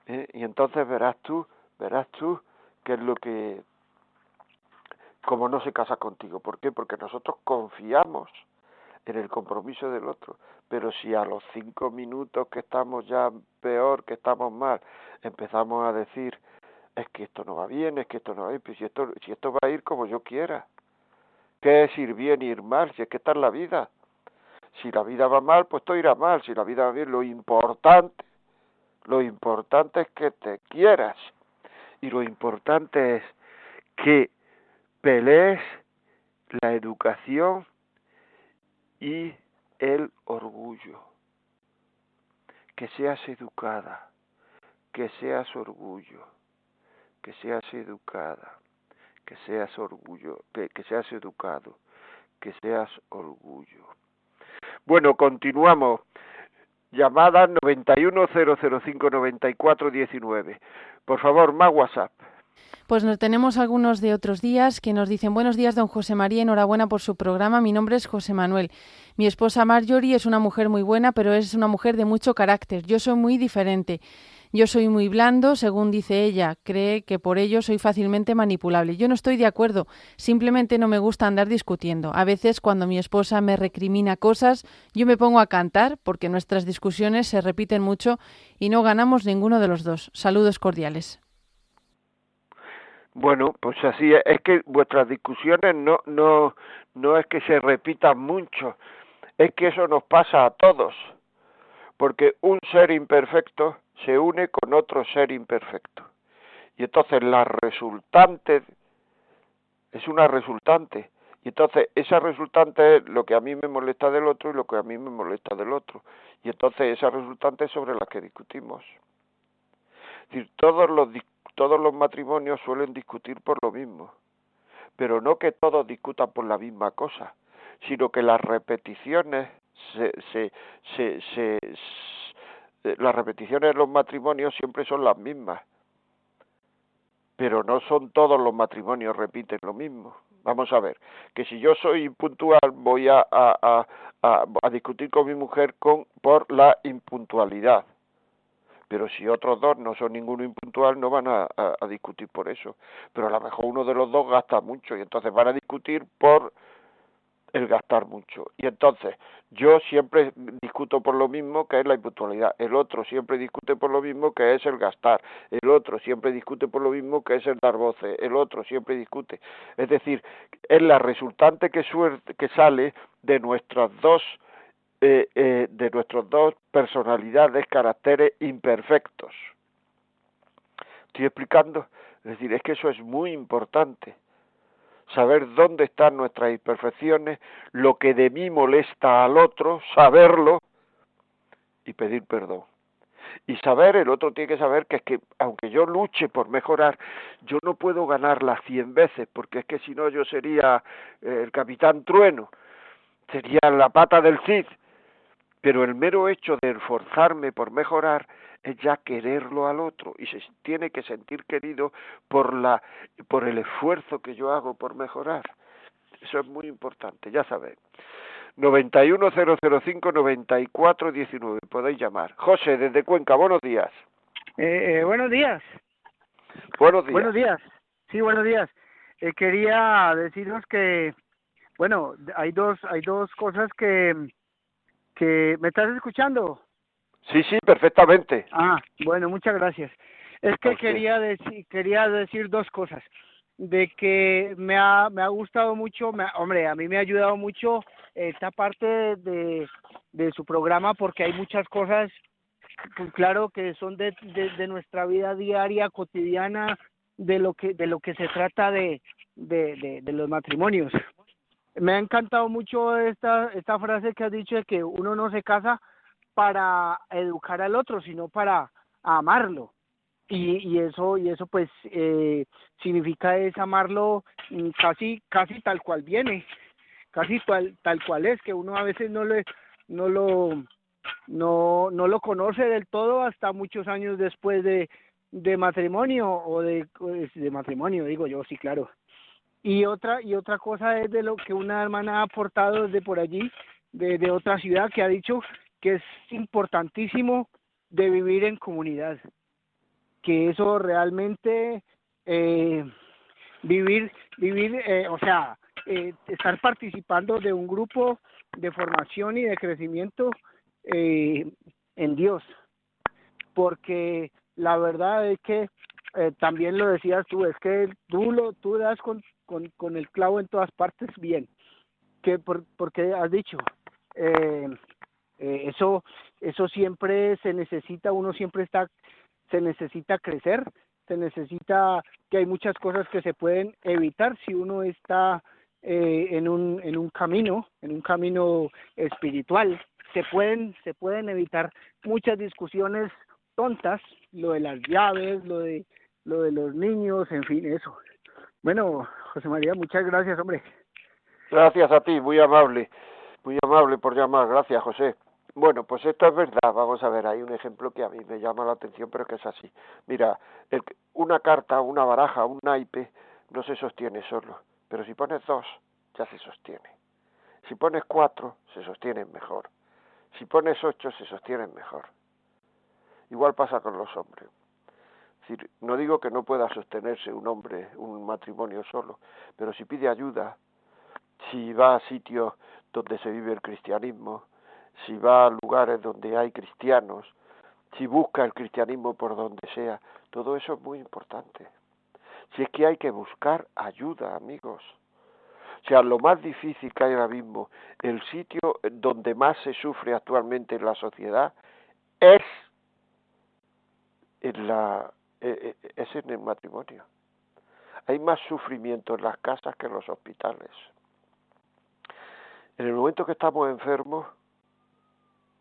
¿Eh? Y entonces verás tú verás tú qué es lo que como no se casa contigo. ¿Por qué? Porque nosotros confiamos en el compromiso del otro. Pero si a los cinco minutos que estamos ya peor, que estamos mal, empezamos a decir, es que esto no va bien, es que esto no va bien, pues si esto, si esto va a ir como yo quiera. ¿Qué es ir bien ir mal? Si es que está en la vida. Si la vida va mal, pues todo irá mal. Si la vida va bien, lo importante, lo importante es que te quieras y lo importante es que pelees la educación y el orgullo. Que seas educada, que seas orgullo, que seas educada, que seas orgullo, que, que seas educado, que seas orgullo. Bueno, continuamos. Llamada 910059419. Por favor, más WhatsApp. Pues nos tenemos algunos de otros días que nos dicen buenos días, don José María, enhorabuena por su programa. Mi nombre es José Manuel. Mi esposa Marjorie es una mujer muy buena, pero es una mujer de mucho carácter. Yo soy muy diferente. Yo soy muy blando, según dice ella, cree que por ello soy fácilmente manipulable. Yo no estoy de acuerdo, simplemente no me gusta andar discutiendo. A veces cuando mi esposa me recrimina cosas, yo me pongo a cantar porque nuestras discusiones se repiten mucho y no ganamos ninguno de los dos. Saludos cordiales. Bueno, pues así es, es que vuestras discusiones no no no es que se repitan mucho, es que eso nos pasa a todos. Porque un ser imperfecto se une con otro ser imperfecto. Y entonces la resultante es una resultante. Y entonces esa resultante es lo que a mí me molesta del otro y lo que a mí me molesta del otro. Y entonces esa resultante es sobre la que discutimos. Es decir, todos los, todos los matrimonios suelen discutir por lo mismo. Pero no que todos discutan por la misma cosa, sino que las repeticiones se, se, se, las repeticiones de los matrimonios siempre son las mismas, pero no son todos los matrimonios repiten lo mismo, Vamos a ver, que si yo soy impuntual voy a, a, a, a discutir con mi mujer con, por la impuntualidad. Pero si otros dos no son ninguno impuntual, no van a, a discutir por eso. Pero a lo mejor uno de los dos gasta mucho y entonces van a discutir por el gastar mucho. Y entonces, yo siempre discuto por lo mismo que es la impuntualidad, el otro siempre discute por lo mismo que es el gastar, el otro siempre discute por lo mismo que es el dar voces, el otro siempre discute. Es decir, es la resultante que, suerte, que sale de nuestras dos eh, eh, de nuestras dos personalidades, caracteres imperfectos. ¿Estoy explicando? Es decir, es que eso es muy importante saber dónde están nuestras imperfecciones, lo que de mí molesta al otro, saberlo y pedir perdón. Y saber, el otro tiene que saber que es que aunque yo luche por mejorar, yo no puedo ganarla cien veces, porque es que si no yo sería eh, el capitán trueno, sería la pata del Cid. Pero el mero hecho de esforzarme por mejorar es ya quererlo al otro y se tiene que sentir querido por la por el esfuerzo que yo hago por mejorar. Eso es muy importante, ya sabéis. 910059419 podéis llamar. José desde Cuenca, buenos días. Eh, eh, buenos días. Buenos días. Buenos días. Sí, buenos días. Eh, quería deciros que bueno, hay dos hay dos cosas que que me estás escuchando. Sí, sí, perfectamente. Ah, bueno, muchas gracias. Es que quería decir, quería decir dos cosas. De que me ha, me ha gustado mucho, me, hombre, a mí me ha ayudado mucho esta parte de, de su programa porque hay muchas cosas, pues claro, que son de, de, de nuestra vida diaria, cotidiana, de lo que, de lo que se trata de, de, de, de los matrimonios. Me ha encantado mucho esta, esta frase que has dicho de que uno no se casa para educar al otro, sino para amarlo. Y, y eso y eso pues eh, significa es amarlo mm, casi casi tal cual viene casi tal tal cual es que uno a veces no le no lo no no lo conoce del todo hasta muchos años después de de matrimonio o de pues, de matrimonio digo yo sí claro y otra y otra cosa es de lo que una hermana ha aportado desde por allí de, de otra ciudad que ha dicho que es importantísimo de vivir en comunidad, que eso realmente eh, vivir, vivir, eh, o sea, eh, estar participando de un grupo de formación y de crecimiento en Dios, porque la verdad es que también lo decías tú, es que tú lo tú das con, con, con el clavo en todas partes bien, que por, porque has dicho eh, eh, eso eso siempre se necesita uno siempre está se necesita crecer se necesita que hay muchas cosas que se pueden evitar si uno está eh, en un en un camino en un camino espiritual. Se pueden se pueden evitar muchas discusiones tontas lo de las llaves lo de lo de los niños en fin eso. Bueno José María muchas gracias hombre. Gracias a ti muy amable muy amable por llamar. Gracias José bueno, pues esto es verdad. Vamos a ver, hay un ejemplo que a mí me llama la atención, pero que es así. Mira, el, una carta, una baraja, un naipe, no se sostiene solo. Pero si pones dos, ya se sostiene. Si pones cuatro, se sostienen mejor. Si pones ocho, se sostienen mejor. Igual pasa con los hombres. No digo que no pueda sostenerse un hombre, un matrimonio solo, pero si pide ayuda, si va a sitios donde se vive el cristianismo, si va a lugares donde hay cristianos, si busca el cristianismo por donde sea, todo eso es muy importante. Si es que hay que buscar ayuda, amigos. O sea, lo más difícil que hay ahora mismo, el sitio donde más se sufre actualmente en la sociedad es en la e, e, es en el matrimonio. Hay más sufrimiento en las casas que en los hospitales. En el momento que estamos enfermos,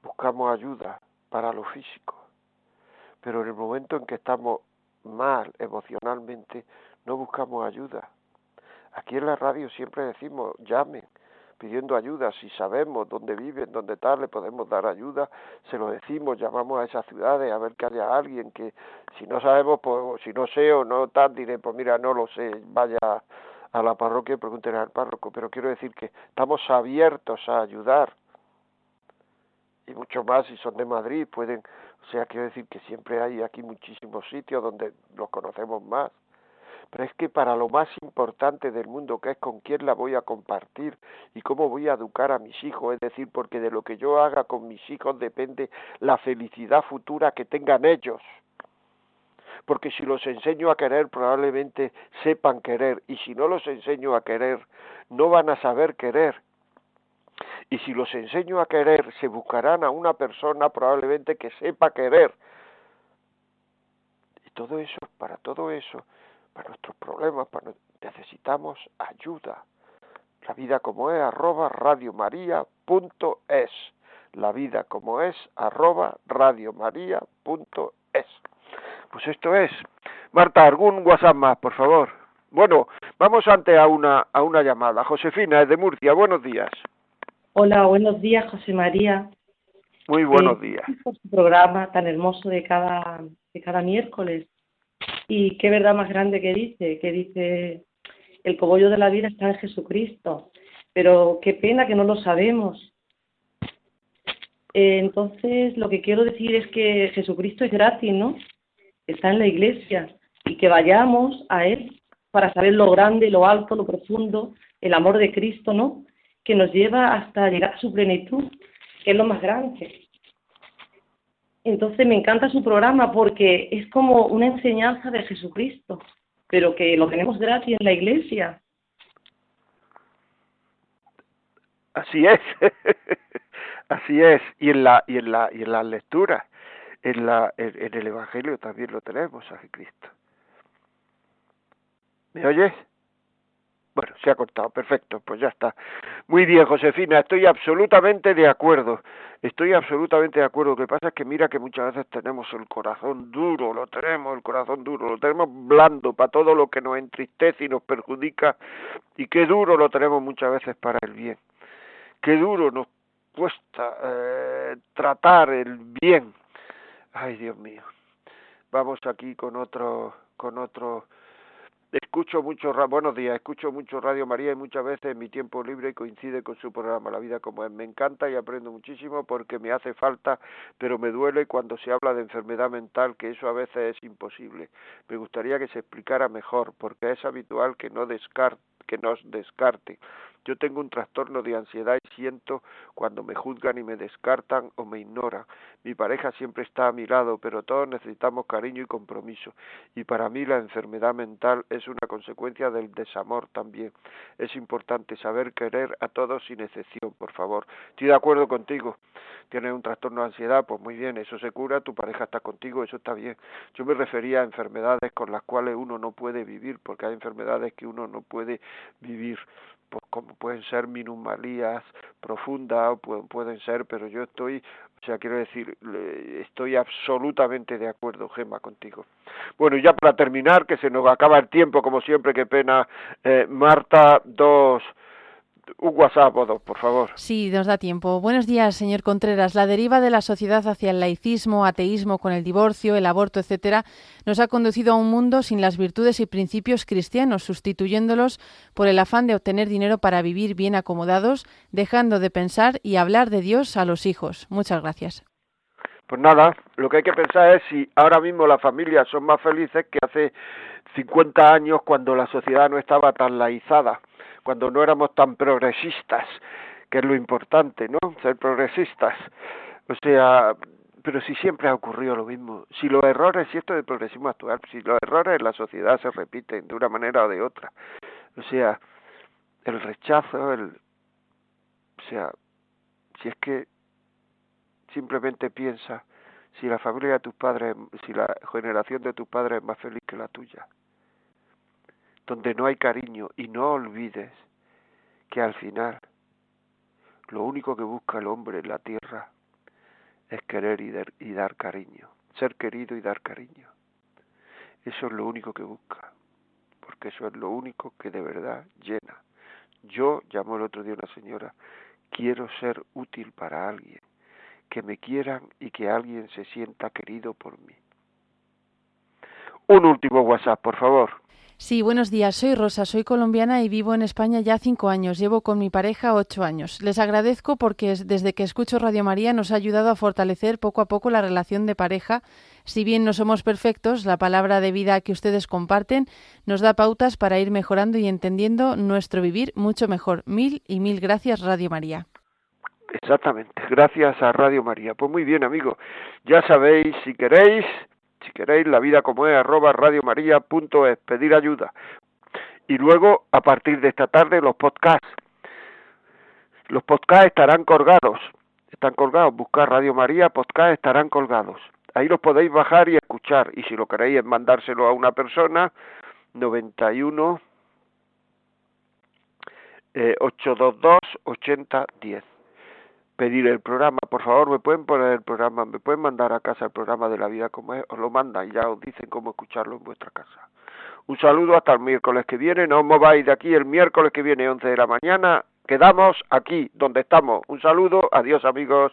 buscamos ayuda para lo físico, pero en el momento en que estamos mal emocionalmente, no buscamos ayuda. Aquí en la radio siempre decimos, llamen, pidiendo ayuda, si sabemos dónde viven, dónde tal, le podemos dar ayuda, se lo decimos, llamamos a esas ciudades a ver que haya alguien que, si no sabemos, pues si no sé o no tal, diré, pues mira, no lo sé, vaya a la parroquia y pregunten al párroco, pero quiero decir que estamos abiertos a ayudar. Y mucho más si son de Madrid, pueden, o sea, quiero decir que siempre hay aquí muchísimos sitios donde los conocemos más. Pero es que para lo más importante del mundo, que es con quién la voy a compartir y cómo voy a educar a mis hijos, es decir, porque de lo que yo haga con mis hijos depende la felicidad futura que tengan ellos porque si los enseño a querer probablemente sepan querer y si no los enseño a querer no van a saber querer. Y si los enseño a querer se buscarán a una persona probablemente que sepa querer. Y todo eso, para todo eso, para nuestros problemas, para, necesitamos ayuda. La vida como es, arroba radiomaria.es. La vida como es, arroba radiomaria.es. Pues esto es. Marta, algún WhatsApp más, por favor. Bueno, vamos ante a una, a una llamada. Josefina, es de Murcia. Buenos días. Hola, buenos días, José María. Muy buenos días. Por su programa tan hermoso de cada, de cada miércoles. Y qué verdad más grande que dice, que dice, el cogollo de la vida está en Jesucristo. Pero qué pena que no lo sabemos. Eh, entonces, lo que quiero decir es que Jesucristo es gratis, ¿no? está en la iglesia y que vayamos a Él para saber lo grande, lo alto, lo profundo, el amor de Cristo, ¿no? Que nos lleva hasta llegar a su plenitud, que es lo más grande. Entonces me encanta su programa porque es como una enseñanza de Jesucristo, pero que lo tenemos gratis en la iglesia. Así es, <laughs> así es, y en la y en la y en las lecturas en, la, en, el Evangelio también lo tenemos a Cristo. ¿Me oyes? Se ha cortado, perfecto, pues ya está. Muy bien, Josefina, estoy absolutamente de acuerdo. Estoy absolutamente de acuerdo. Lo que pasa es que mira que muchas veces tenemos el corazón duro, lo tenemos el corazón duro, lo tenemos blando para todo lo que nos entristece y nos perjudica. Y qué duro lo tenemos muchas veces para el bien. Qué duro nos cuesta eh, tratar el bien Ay, Dios mío. Vamos aquí con otro, con otro. Escucho mucho, buenos días, escucho mucho Radio María y muchas veces en mi tiempo libre coincide con su programa La vida como es. Me encanta y aprendo muchísimo porque me hace falta, pero me duele cuando se habla de enfermedad mental, que eso a veces es imposible. Me gustaría que se explicara mejor, porque es habitual que no que nos descarte yo tengo un trastorno de ansiedad y siento cuando me juzgan y me descartan o me ignoran. Mi pareja siempre está a mi lado, pero todos necesitamos cariño y compromiso. Y para mí la enfermedad mental es una consecuencia del desamor también. Es importante saber querer a todos sin excepción, por favor. Estoy de acuerdo contigo. Tienes un trastorno de ansiedad, pues muy bien, eso se cura, tu pareja está contigo, eso está bien. Yo me refería a enfermedades con las cuales uno no puede vivir, porque hay enfermedades que uno no puede vivir pues como pueden ser minumalías profundas, pueden, pueden ser, pero yo estoy, o sea, quiero decir, estoy absolutamente de acuerdo, Gema, contigo. Bueno, ya para terminar, que se nos acaba el tiempo, como siempre, qué pena, eh, Marta, dos un WhatsApp por favor. Sí, nos da tiempo. Buenos días, señor Contreras. La deriva de la sociedad hacia el laicismo, ateísmo, con el divorcio, el aborto, etcétera, nos ha conducido a un mundo sin las virtudes y principios cristianos, sustituyéndolos por el afán de obtener dinero para vivir bien acomodados, dejando de pensar y hablar de Dios a los hijos. Muchas gracias. Pues nada, lo que hay que pensar es si ahora mismo las familias son más felices que hace 50 años cuando la sociedad no estaba tan laizada cuando no éramos tan progresistas, que es lo importante, ¿no? Ser progresistas. O sea, pero si siempre ha ocurrido lo mismo, si los errores, si esto es el progresismo actual, si los errores en la sociedad se repiten de una manera o de otra, o sea, el rechazo, el, o sea, si es que simplemente piensa si la familia de tus padres, si la generación de tus padres es más feliz que la tuya, donde no hay cariño y no olvides que al final lo único que busca el hombre en la tierra es querer y dar, y dar cariño, ser querido y dar cariño. Eso es lo único que busca, porque eso es lo único que de verdad llena. Yo, llamó el otro día una señora, quiero ser útil para alguien, que me quieran y que alguien se sienta querido por mí. Un último WhatsApp, por favor. Sí, buenos días. Soy Rosa, soy colombiana y vivo en España ya cinco años. Llevo con mi pareja ocho años. Les agradezco porque desde que escucho Radio María nos ha ayudado a fortalecer poco a poco la relación de pareja. Si bien no somos perfectos, la palabra de vida que ustedes comparten nos da pautas para ir mejorando y entendiendo nuestro vivir mucho mejor. Mil y mil gracias, Radio María. Exactamente, gracias a Radio María. Pues muy bien, amigo. Ya sabéis, si queréis, si queréis, la vida como es, arroba radiomaria.es, pedir ayuda. Y luego, a partir de esta tarde, los podcasts. Los podcasts estarán colgados. Están colgados. Buscar Radio María, podcast estarán colgados. Ahí los podéis bajar y escuchar. Y si lo queréis mandárselo a una persona, 91 eh, 822 8010 pedir el programa, por favor, me pueden poner el programa, me pueden mandar a casa el programa de la vida como es, os lo mandan y ya os dicen cómo escucharlo en vuestra casa. Un saludo hasta el miércoles que viene, no os mováis de aquí el miércoles que viene 11 de la mañana, quedamos aquí donde estamos. Un saludo, adiós amigos.